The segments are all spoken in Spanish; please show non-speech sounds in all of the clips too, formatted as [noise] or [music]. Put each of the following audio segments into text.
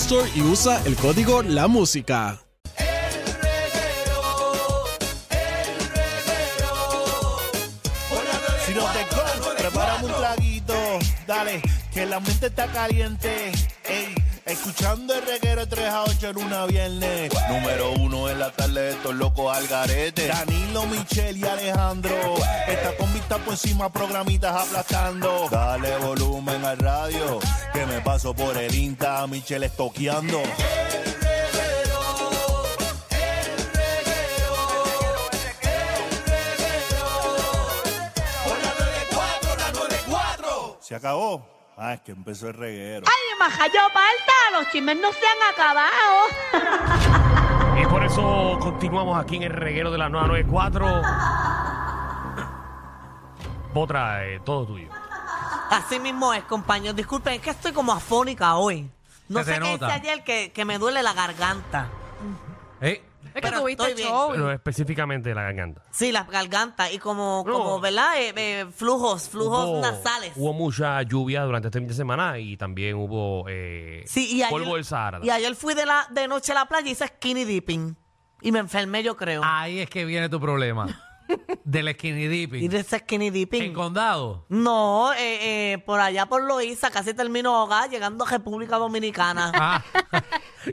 Store y usa el código La Música. Si no te comes, prepárame un traguito. Dale, que la mente está caliente. Ey, escuchando el reguero 3 a 8 en una viernes. Número uno en la tarde, estos locos al garete. Danilo, Michelle y Alejandro. Está con vista por encima, programitas aplastando. Dale volumen al radio, que me paso por el Insta, Michelle estoqueando. Se acabó. Ah, es que empezó el reguero. ¡Ay, majayo falta! Los chismes no se han acabado. Y por eso continuamos aquí en el reguero de la 994. Otra, eh, todo tuyo. Así mismo es, compañeros. Disculpen, es que estoy como afónica hoy. No Se sé te qué hice ayer que, que me duele la garganta. Eh, Es que Pero tuviste estoy bien. show. Pero específicamente la garganta. Sí, la garganta y como, No. como ¿verdad? Eh, eh, flujos, flujos Hubo- nasales. Hubo mucha lluvia durante este fin de semana y también hubo eh, Sí, y ayer, polvo del Sahara. Y ayer fui de, la, de noche a la playa y hice skinny dipping. Y me enfermé, yo creo. ahí es que viene tu problema. [laughs] Del skinny Y dipping. de ese skinny dipping. En condado. No, eh, eh, por allá por Loíza, casi termino hogar, llegando a República Dominicana. Ah, [laughs]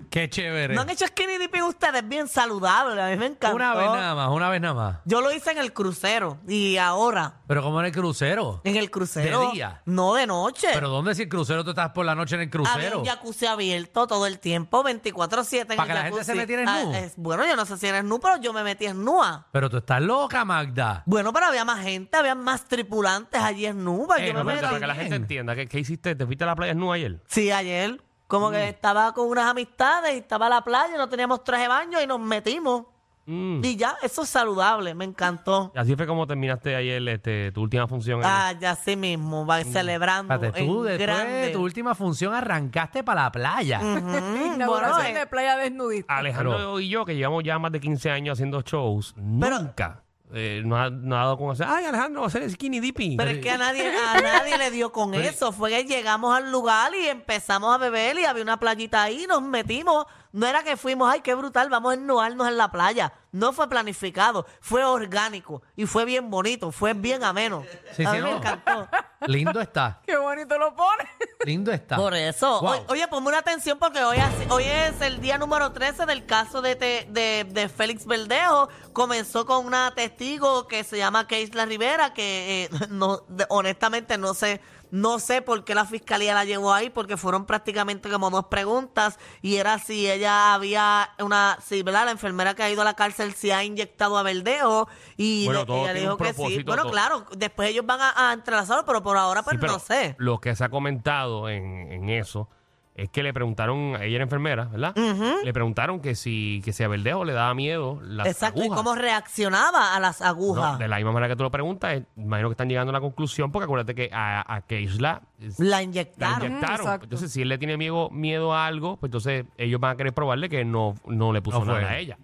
qué chévere. ¿No han hecho skinny dipping ustedes? Bien saludable, a mí me encantó. Una vez nada más, una vez nada más. Yo lo hice en el crucero y ahora Pero como en el crucero. en el crucero. ¿De día? No de noche. Pero ¿dónde si el crucero tú estás por la noche en el Había crucero? un jacuzzi abierto todo el tiempo, 24-7 en ¿Para el que la gente jacuzzi. se metiera en Ah, nu? es- bueno, yo no sé si eres nu, pero yo me metí en nua. Pero tú estás loca, Magda. Bueno, pero había más gente, había más tripulantes allí en nua. Eh, yo no, me pero Para que la gente entienda, ¿qué, qué hiciste? ¿Te fuiste a la playa desnuda ayer? Sí, ayer. Como Mm. que estaba con unas amistades y estaba a la playa, no teníamos traje de baño y nos metimos. Mm. Y ya, eso es saludable, me encantó. Y Así fue como terminaste ayer este, tu última función. en- Ah, ya así mismo, va celebrando Espérate, tú en después grande. de tu última función arrancaste para la playa. [laughs] Bueno, de playa desnudista. Alejandro Pero- y yo, que llevamos ya más de 15 años haciendo shows, Pero- nunca eh, nos, ha, nos ha dado con hacer, ay Alejandro, va a hacer skinny dipping. Pero es que a nadie, a [laughs] nadie le dio con eso. Fue que llegamos al lugar y empezamos a beber y había una playita ahí, nos metimos. No era que fuimos, ay, qué brutal, vamos a ennuarnos en la playa. No fue planificado, fue orgánico y fue bien bonito, fue bien ameno. Sí, a sí, mí me no. encantó. Lindo está. [laughs] Qué bonito lo pone. Lindo está. Por eso. Wow. O- Oye, ponme una atención porque hoy, es- hoy es el día número 13 del caso de, te- de, de Félix Verdejo. Comenzó con una testigo que se llama Keisla Rivera, que eh, [laughs] no, de- honestamente no sé, no sé por qué la fiscalía la llevó ahí, porque fueron prácticamente como dos preguntas y era si ella había una, si ¿verdad? la enfermera que ha ido a la cárcel si ha inyectado a Verdejo y Bueno, de- todo ella tiene dijo un que sí. Bueno, todo. claro, después ellos van a, a entrelazarlo, pero por ahora pues Sí, pero no sé. Lo que se ha comentado en, en eso es que le preguntaron, ella era enfermera, ¿verdad? Le preguntaron que si, que si a Verdejo le daba miedo las Exacto, agujas. y cómo reaccionaba a las agujas. No, de la misma manera que tú lo preguntas, eh, imagino que están llegando a la conclusión, porque acuérdate que a, a Keisla La la inyectaron. inyectaron. exacto. Entonces, si él le tiene miedo, miedo a algo, pues entonces ellos van a querer probarle que no, no le puso No nada a ella.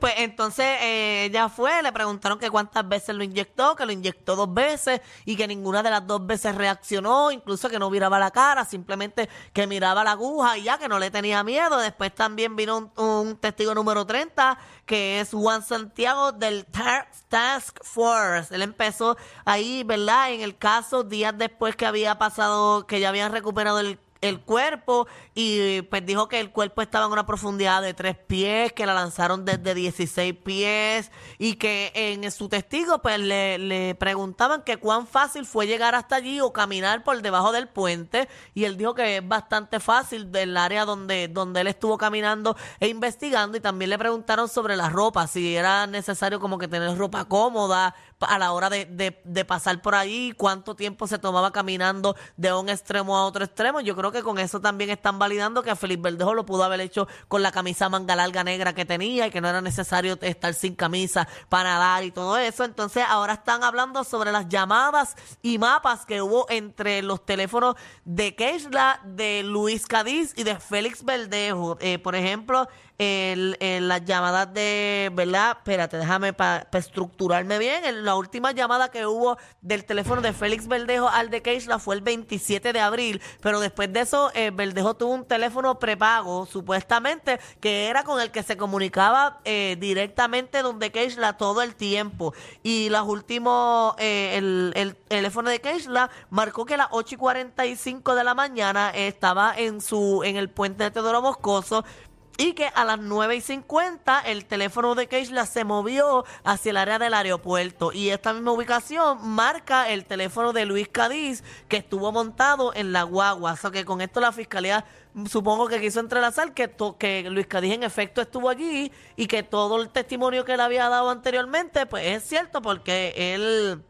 Pues entonces eh, ella fue, le preguntaron que cuántas veces lo inyectó, que lo inyectó dos veces y que ninguna de las dos veces reaccionó, incluso que no miraba la cara, simplemente que miraba la aguja y ya que no le tenía miedo. Después también vino un, un testigo número 30, que es Juan Santiago del Ta- Task Force. Él empezó ahí, ¿verdad? En el caso, días después que había pasado, que ya habían recuperado el el cuerpo y pues dijo que el cuerpo estaba en una profundidad de tres pies, que la lanzaron desde 16 pies y que en su testigo pues le, le preguntaban que cuán fácil fue llegar hasta allí o caminar por debajo del puente y él dijo que es bastante fácil del área donde, donde él estuvo caminando e investigando y también le preguntaron sobre la ropa, si era necesario como que tener ropa cómoda a la hora de, de- de pasar por allí, cuánto tiempo se tomaba caminando de un extremo a otro extremo. Yo creo que con eso también están validando que Felipe Verdejo lo pudo haber hecho con la camisa manga larga negra que tenía y que no era necesario estar sin camisa para nadar y todo eso. Entonces ahora están hablando sobre las llamadas y mapas que hubo entre los teléfonos de Keishla, de Luis Cadiz y de Félix Verdejo. Eh, por ejemplo, el, las llamadas de, ¿verdad? Espérate, déjame para estructurarme bien. El- la última llamada que hubo del teléfono de Félix Verdejo al de Keishla fue el 27 de abril, pero después de eso, eh, Verdejo tuvo un teléfono prepago, supuestamente, que era con el que se comunicaba eh, directamente donde Keishla todo el tiempo. Y los últimos, eh, el, el teléfono de Keishla marcó que a las 8 y 45 de la mañana estaba en su, en el puente de Teodoro Moscoso, y que a las 9 y 50 el teléfono de Keishla se movió hacia el área del aeropuerto. Y esta misma ubicación marca el teléfono de Luis Cadiz que estuvo montado en la guagua. O sea que con esto la fiscalía supongo que quiso entrelazar que, to- que Luis Cadiz en efecto estuvo allí y que todo el testimonio que él había dado anteriormente pues es cierto porque él...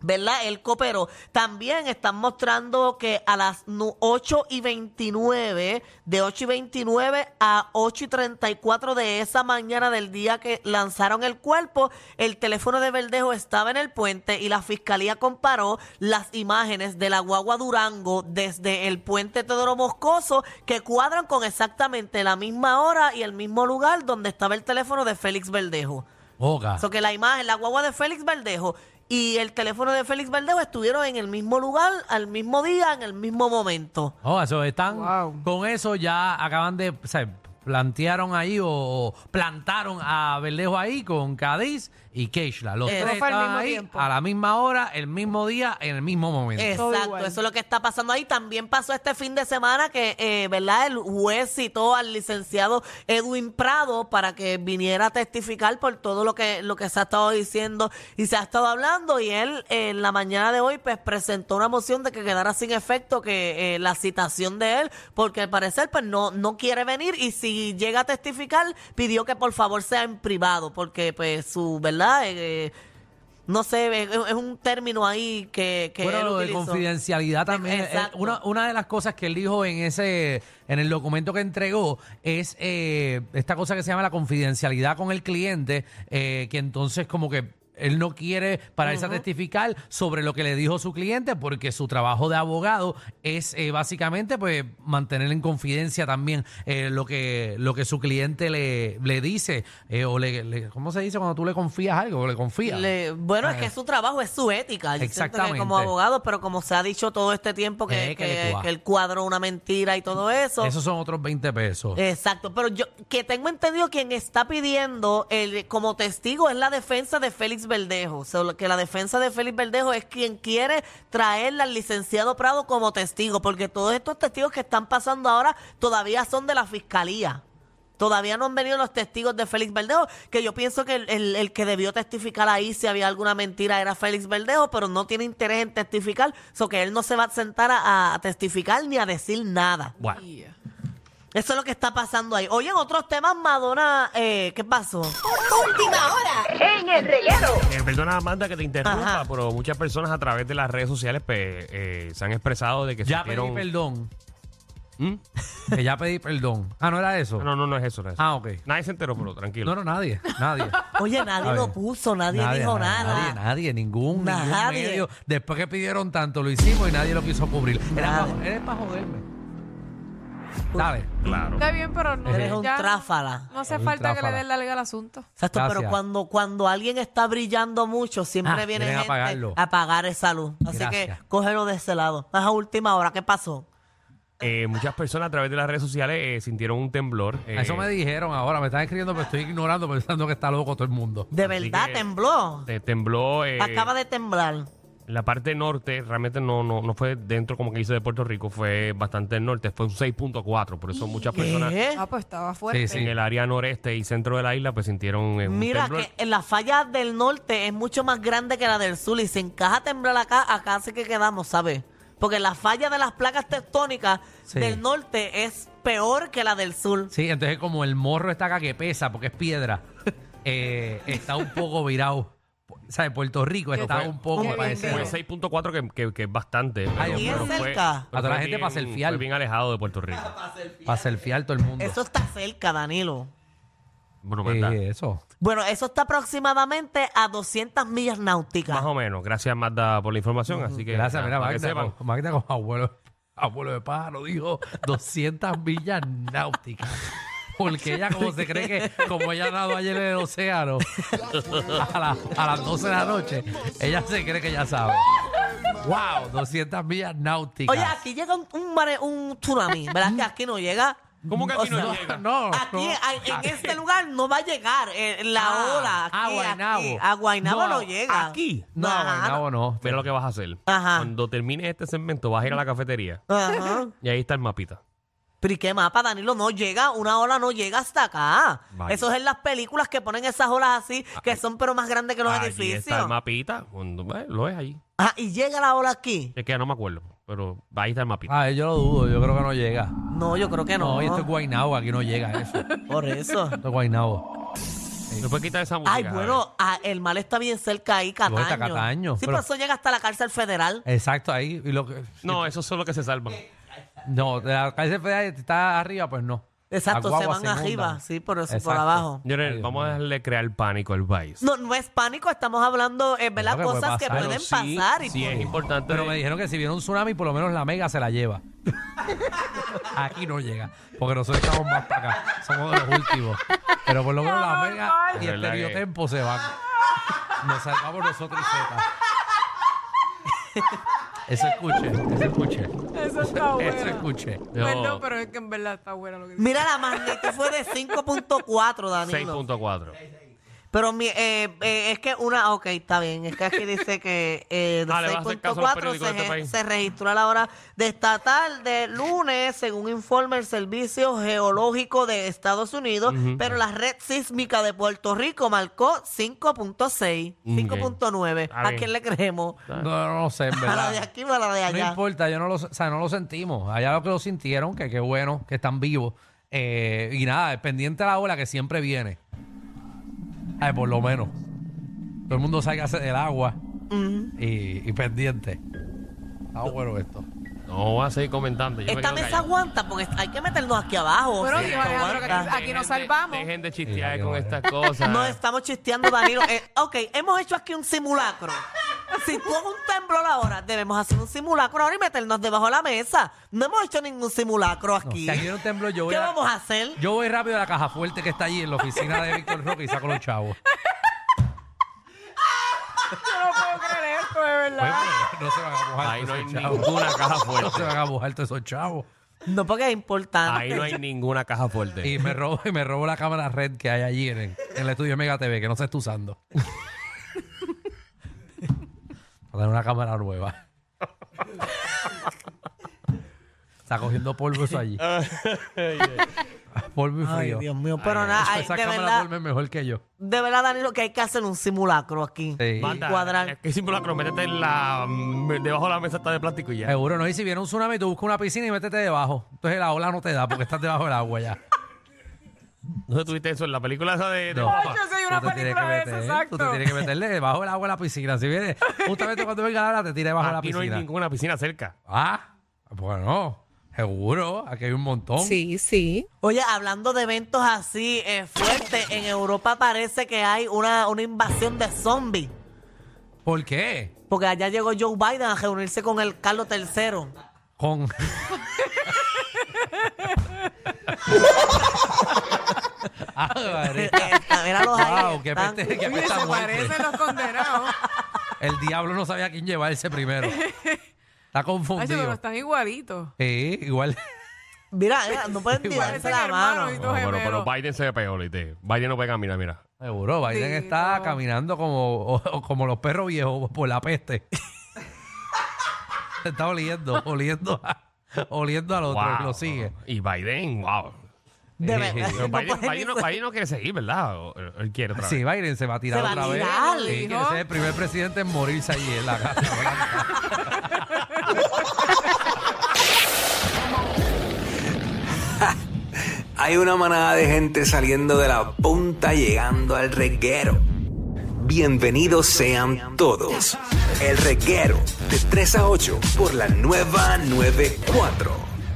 ¿verdad? El cooperó. También están mostrando que a las nu- 8 y 29, de 8 y 29 a 8 y 34 de esa mañana del día que lanzaron el cuerpo, el teléfono de Verdejo estaba en el puente y la fiscalía comparó las imágenes de la guagua Durango desde el puente Teodoro Moscoso que cuadran con exactamente la misma hora y el mismo lugar donde estaba el teléfono de Félix Verdejo. Boca. So que la imagen, la guagua de Félix Verdejo y el teléfono de Félix Verdejo estuvieron en el mismo lugar, al mismo día, en el mismo momento. Oh, eso están Wow. con eso ya acaban de, o sea, plantearon ahí o, o plantaron a Verdejo ahí con Cádiz y Keishla. Los Eh, tres fue al estaban mismo ahí tiempo. a la misma hora, el mismo día, en el mismo momento. Todo Exacto, igual. eso es lo que está pasando ahí. También pasó este fin de semana que, eh, ¿verdad? El juez citó al licenciado Edwin Prado para que viniera a testificar por todo lo que, lo que se ha estado diciendo y se ha estado hablando. Y él, eh, en la mañana de hoy, pues presentó una moción de que quedara sin efecto que eh, la citación de él, porque al parecer, pues no, no quiere venir. Y si llega a testificar, pidió que por favor sea en privado, porque, pues, su, ¿verdad? Eh, no sé, es, es un término ahí que, que bueno, él lo de utilizó. confidencialidad también. eh, Exacto. una, una de las cosas que él dijo en ese, en el documento que entregó es eh, esta cosa que se llama la confidencialidad con el cliente, eh, que entonces como que él no quiere pararse a testificar sobre lo que le dijo su cliente porque su trabajo de abogado es eh, básicamente pues mantener en confidencia también eh, lo que lo que su cliente le, le dice eh, o le, le- ¿cómo se dice cuando tú le confías algo? O le confías. Le- bueno, es Ah, que es su trabajo, es su ética. Yo siento que Exactamente. como abogado, pero como se ha dicho todo este tiempo que, Eh, que le que, cua- que él cuadró una mentira y todo eso. Esos son otros 20 pesos. Exacto, pero yo que tengo entendido quien está pidiendo el, como testigo es la defensa de Félix Verdejo. O sea, lo que la defensa de Félix Verdejo es quien quiere traerle al licenciado Prado como testigo, porque todos estos testigos que están pasando ahora todavía son de la fiscalía. Todavía no han venido los testigos de Félix Verdejo, que yo pienso que el, el- el que debió testificar ahí si había alguna mentira era Félix Verdejo, pero no tiene interés en testificar, so que él no se va a sentar a, a testificar ni a decir nada. Bueno. Eso es lo que está pasando ahí. Oye, en otros temas, Madonna, eh, ¿qué pasó? Última hora en el reguero. Eh, perdona, Amanda, que te interrumpa, Ajá. pero muchas personas a través de las redes sociales pues, eh, se han expresado de que Ya pedí sintieron... perdón. ¿Mm? Que ya pedí perdón. Ah, ¿no era eso? No, no, no es eso. No es eso. Ah, ok. Nadie se enteró, pero tranquilo. No, no, nadie. Nadie. [laughs] Oye, nadie A lo ver. puso, nadie, dijo nada. Nadie, nadie, ningún, ningún Nadie. medio. Después que pidieron tanto, lo hicimos y nadie lo quiso cubrir. Era Nadie. para, era para joderme. Dale. Claro. Está bien, pero no. Eres un ya tráfala. No hace Un falta que le tráfala. den larga al asunto. Exacto, pero Gracias. cuando, cuando alguien está brillando mucho, siempre Ah, viene gente apagarlo. a apagar esa luz. Así Gracias. que cógelo de ese lado. Más a última hora, ¿qué pasó? Eh, muchas personas a través de las redes sociales eh, sintieron un temblor. eh, Eso me dijeron ahora, me están escribiendo, pero estoy ignorando [laughs] pensando que está loco todo el mundo. De Así verdad, que- tembló. te- tembló eh, Acaba de temblar. La parte norte, realmente no, no, no fue dentro como que dice de Puerto Rico, fue bastante el norte, fue un 6.4, por eso muchas personas ¿Qué? Ah, pues estaba fuerte. Sí, en el área noreste y centro de la isla pues sintieron eh, un Mira temblor. que en la falla del norte es mucho más grande que la del sur y si encaja temblar acá, acá sí que quedamos, ¿sabes? Porque la falla de las placas tectónicas Sí. del norte es peor que la del sur. Sí, entonces como el morro está acá que pesa porque es piedra, [laughs] eh, está un poco virado. ¿Sabes? Puerto Rico está fue- un poco fue- para ese- Fue 6.4 que, que, que es bastante. Pero, Ay, Bien pero fue- cerca. pero A toda la fue gente para bien- selfiear. Fue bien alejado de Puerto Rico. para selfiear todo el mundo. Eso está cerca, Danilo. Bueno, Eh, eso. Bueno, eso está aproximadamente a 200 millas náuticas. Más o menos. Gracias, Magda, por la información. Así que, Gracias, nada, mira, para que Magda, sepan. con, Magda con abuelo, abuelo de pájaro dijo 200 millas náuticas. Porque ella como se cree que, como ella nadó ayer en el océano a, la- a las 12 de la noche, ella se cree que ya sabe. ¡Wow! 200 millas náuticas. Oye, aquí llega un, un, mare- un tsunami, ¿verdad? Que aquí no llega. ¿Cómo que O aquí no llega? No, Aquí, no. a- en este lugar no va a llegar eh, la Ah, ola. Aquí, a Guaynabo. aquí. A Guaynabo no, No, llega. aquí. No, Ajá. Guaynabo no. Mira lo que vas a hacer. Ajá. Cuando termines este segmento, vas a ir a la cafetería Ajá. y ahí está el mapita. Pero ¿y qué mapa, Danilo? No llega, una ola no llega hasta acá. Vaya. Eso es en las películas que ponen esas olas así, que son pero más grandes que los Allí edificios. está el mapita. Cuando, eh, lo es allí. Ah, y llega la ola aquí. Es que ya no me acuerdo, pero ahí está el mapita. Ah, yo lo dudo, yo creo que no llega. No, yo creo que no. No, y esto es Guaynabo, aquí no llega eso. [laughs] Por eso. Esto es Guaynabo. ¿Me puedes quitar esa música? Ay, bueno, ah, el mal está bien cerca ahí, Cataño. está Cataño, Sí, pero- pero eso llega hasta la cárcel federal. Exacto, ahí. Y lo que, No, esos son los que se salvan. No, de la calle federal está arriba, pues no. Exacto, se van arriba, sí, por eso, por Exacto. abajo. Señores, Ay, vamos a dejarle crear pánico al país. No, no es pánico, estamos hablando, eh, ¿verdad? Claro que puede Cosas que pasar. pueden Pero sí, pasar. Y sí por- es importante. Pero me dijeron que si viene un tsunami, por lo menos la mega se la lleva. [laughs] Aquí no llega, porque nosotros estamos más para acá. Somos de los últimos. Pero por lo menos la mega y Es el verdad que- se van. Nos salvamos nosotros y Z. [laughs] Eso escuche, eso escuche, Eso está eso bueno. escuche. Yo- Perdón, pero es que en verdad está bueno lo que dice. Mira, la magnitud fue de 5.4, Danilo. 6.4. Pero mi- eh, eh, es que una, ok, está bien, es que aquí dice que eh, de Ah, le vas a hacer caso a los 6.4 periódicos se, de este ge- país. se registró a la hora de esta tarde, lunes, según informa el Servicio Geológico de Estados Unidos, pero la red sísmica de Puerto Rico marcó 5.6, 5.9. Está ¿A bien. quién le creemos? No, no, lo sé, en [laughs] ¿A la de verdad. aquí o a la de No allá? importa, yo no lo, o sea, no lo sentimos. Allá lo que lo sintieron, que qué bueno, que están vivos. Eh, y nada, pendiente a la ola que siempre viene. Ay, por lo menos. Todo el mundo salga del agua y, y pendiente. Está bueno esto. No voy a seguir comentando. yo me Esta quedo mesa callado. aguanta porque hay que meternos aquí abajo. Sí, dijo Alejandro que aquí- aquí nos Dejen de- salvamos. Dejen de chistear con estas cosas. No estamos chisteando, Danilo. Eh, ok, hemos hecho aquí un simulacro. Si tú haces un temblor ahora, debemos hacer un simulacro ahora y meternos debajo de la mesa. No hemos hecho ningún simulacro No, aquí. si aquí viene un temblor, yo voy, ¿Qué a- vamos a hacer? yo voy rápido a la caja fuerte que está allí en la oficina de Víctor Roque y saco los chavos. [laughs] Yo no puedo creer esto, de Oye, verdad. pero no se van a mojar Ahí no todos hay esos chavos. ninguna caja No se fuerte. van a mojar todos esos chavos. No, porque es importante. Ahí no hay ninguna caja fuerte. Y me robo, y me robo la cámara red que hay allí en el, en el estudio Mega TV, que no se está usando. [laughs] Tener una cámara nueva. está cogiendo polvo eso allí. [laughs] polvo y Ay, frío. Dios mío, pero nada, ay, Esa de cámara verdad, duerme mejor que yo. de verdad, Danilo, que hay que hacer un simulacro aquí. Sí. Y Manda, cuadrar. ¿Qué simulacro? Métete en la. mm, Debajo de la mesa está de plástico y ya. Seguro, no. Y si viene un tsunami, tú buscas una piscina y métete debajo. Entonces la ola no te da porque estás debajo del agua ya. ¿No tuviste eso en la película esa de.? de No. Ay, yo soy una Tú te tienes película que de eso, meter, exacto. Tú te tienes que meterle debajo del agua a la piscina. Si viene, justamente cuando venga la hora, te tira debajo de la Aquí no hay piscina. ninguna piscina cerca. Ah, bueno, seguro. Aquí hay un montón. Sí, sí. Oye, hablando de eventos así eh, fuertes, en Europa parece que hay una, una invasión de zombies. ¿Por qué? Porque allá llegó Joe Biden a reunirse con el Carlos III. Con. [laughs] Ah, [laughs] Wow, qué están- peste, qué Oye, peste se muerte. parecen los condenados. [laughs] El diablo no sabía a quién llevarse primero. [laughs] Está Ay, pero confundido. están igualitos. Sí, igual. Mira, mira, no pueden Igual. tirarse Parecen la mano. y No, todo pero, pero. Biden se ve peor, ¿viste? Biden no puede caminar, mira. Seguro, Biden Sí, está no. caminando como, o- o como los perros viejos por la peste. está oliendo, oliendo, a- oliendo al otro y Wow. lo sigue. Y Biden, wow. De Eh, verdad. eh, Pero [laughs] no Biden, Biden no, ni- Biden no quiere seguir, ¿verdad? O- Él, quiere otra Sí, vez. Biden se va a tirar Se va a otra vez. tirar, Sí, hijo. quiere ser el primer presidente en morirse allí en la Casa Blanca. [laughs] Hay una manada de gente saliendo de la punta llegando al reguero. Bienvenidos sean todos. El reguero de 3 a 8 por la nueva 94.